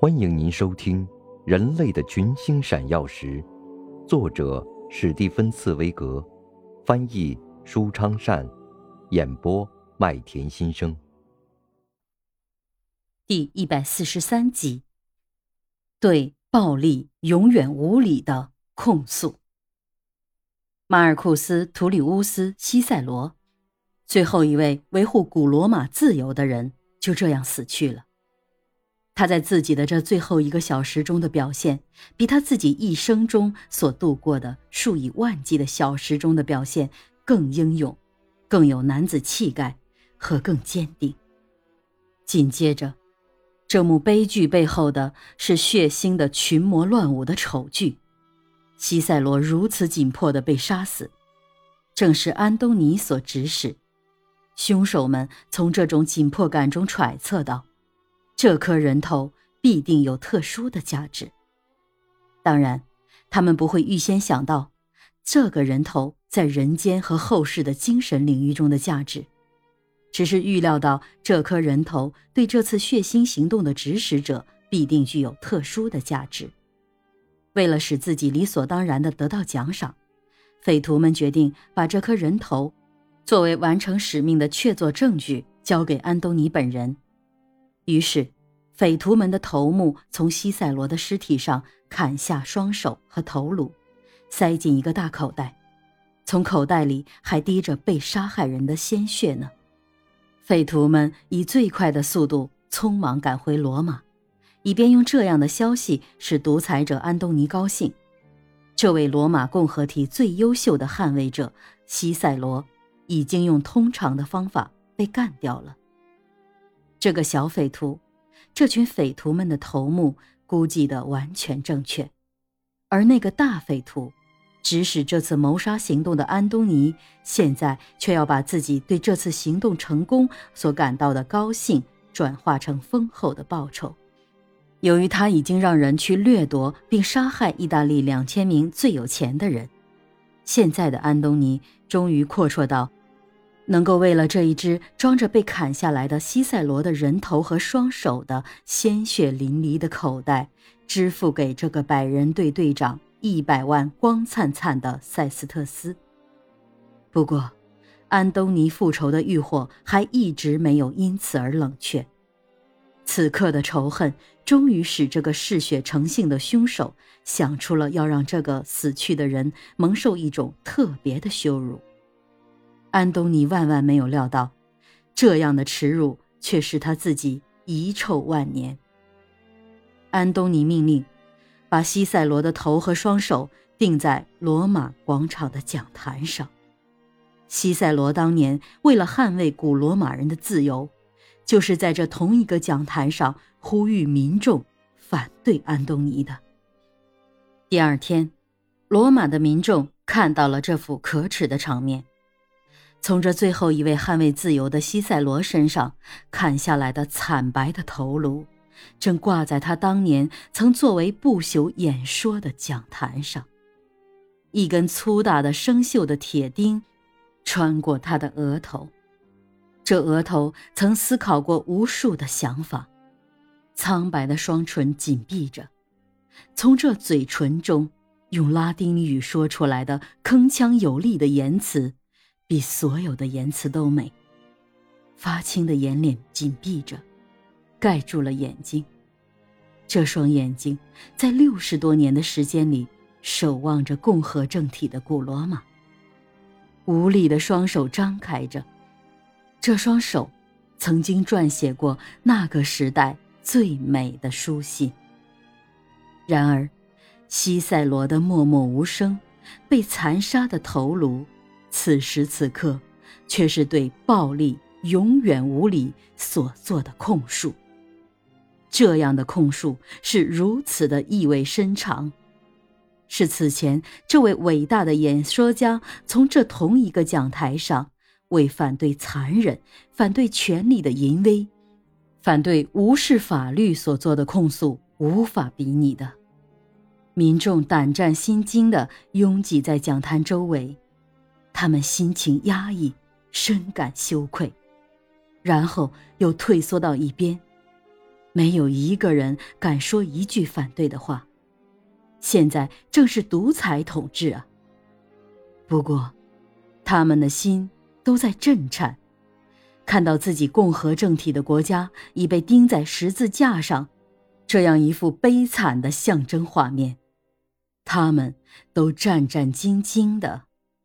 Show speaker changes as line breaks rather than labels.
欢迎您收听《人类的群星闪耀时》，作者史蒂芬·茨威格，翻译舒昌善，演播麦田心声。
第一百四十三集，对暴力永远无理的控诉。马尔库斯·图里乌斯·西塞罗，最后一位维护古罗马自由的人，就这样死去了。他在自己的这最后一个小时中的表现，比他自己一生中所度过的数以万计的小时中的表现更英勇，更有男子气概和更坚定。紧接着，这幕悲剧背后的是血腥的群魔乱舞的丑剧：西塞罗如此紧迫地被杀死，正是安东尼所指使。凶手们从这种紧迫感中揣测到。这颗人头必定有特殊的价值。当然，他们不会预先想到这个人头在人间和后世的精神领域中的价值，只是预料到这颗人头对这次血腥行动的指使者必定具有特殊的价值。为了使自己理所当然地得到奖赏，匪徒们决定把这颗人头作为完成使命的确凿证据交给安东尼本人。于是，匪徒们的头目从西塞罗的尸体上砍下双手和头颅，塞进一个大口袋，从口袋里还滴着被杀害人的鲜血呢。匪徒们以最快的速度匆忙赶回罗马，以便用这样的消息使独裁者安东尼高兴。这位罗马共和体最优秀的捍卫者西塞罗，已经用通常的方法被干掉了。这个小匪徒，这群匪徒们的头目估计的完全正确，而那个大匪徒，指使这次谋杀行动的安东尼，现在却要把自己对这次行动成功所感到的高兴转化成丰厚的报酬。由于他已经让人去掠夺并杀害意大利两千名最有钱的人，现在的安东尼终于阔绰到。能够为了这一只装着被砍下来的西塞罗的人头和双手的鲜血淋漓的口袋，支付给这个百人队队长一百万光灿灿的塞斯特斯。不过，安东尼复仇的欲火还一直没有因此而冷却。此刻的仇恨终于使这个嗜血成性的凶手想出了要让这个死去的人蒙受一种特别的羞辱。安东尼万万没有料到，这样的耻辱却使他自己遗臭万年。安东尼命令，把西塞罗的头和双手钉在罗马广场的讲坛上。西塞罗当年为了捍卫古罗马人的自由，就是在这同一个讲坛上呼吁民众反对安东尼的。第二天，罗马的民众看到了这幅可耻的场面。从这最后一位捍卫自由的西塞罗身上砍下来的惨白的头颅，正挂在他当年曾作为不朽演说的讲坛上。一根粗大的生锈的铁钉穿过他的额头，这额头曾思考过无数的想法。苍白的双唇紧闭着，从这嘴唇中用拉丁语说出来的铿锵有力的言辞。比所有的言辞都美。发青的眼脸紧闭着，盖住了眼睛。这双眼睛在六十多年的时间里守望着共和政体的古罗马。无力的双手张开着，这双手曾经撰写过那个时代最美的书信。然而，西塞罗的默默无声，被残杀的头颅。此时此刻，却是对暴力永远无理所做的控诉。这样的控诉是如此的意味深长，是此前这位伟大的演说家从这同一个讲台上为反对残忍、反对权力的淫威、反对无视法律所做的控诉无法比拟的。民众胆战心惊地拥挤在讲坛周围。他们心情压抑，深感羞愧，然后又退缩到一边。没有一个人敢说一句反对的话。现在正是独裁统治啊！不过，他们的心都在震颤，看到自己共和政体的国家已被钉在十字架上，这样一幅悲惨的象征画面，他们都战战兢兢的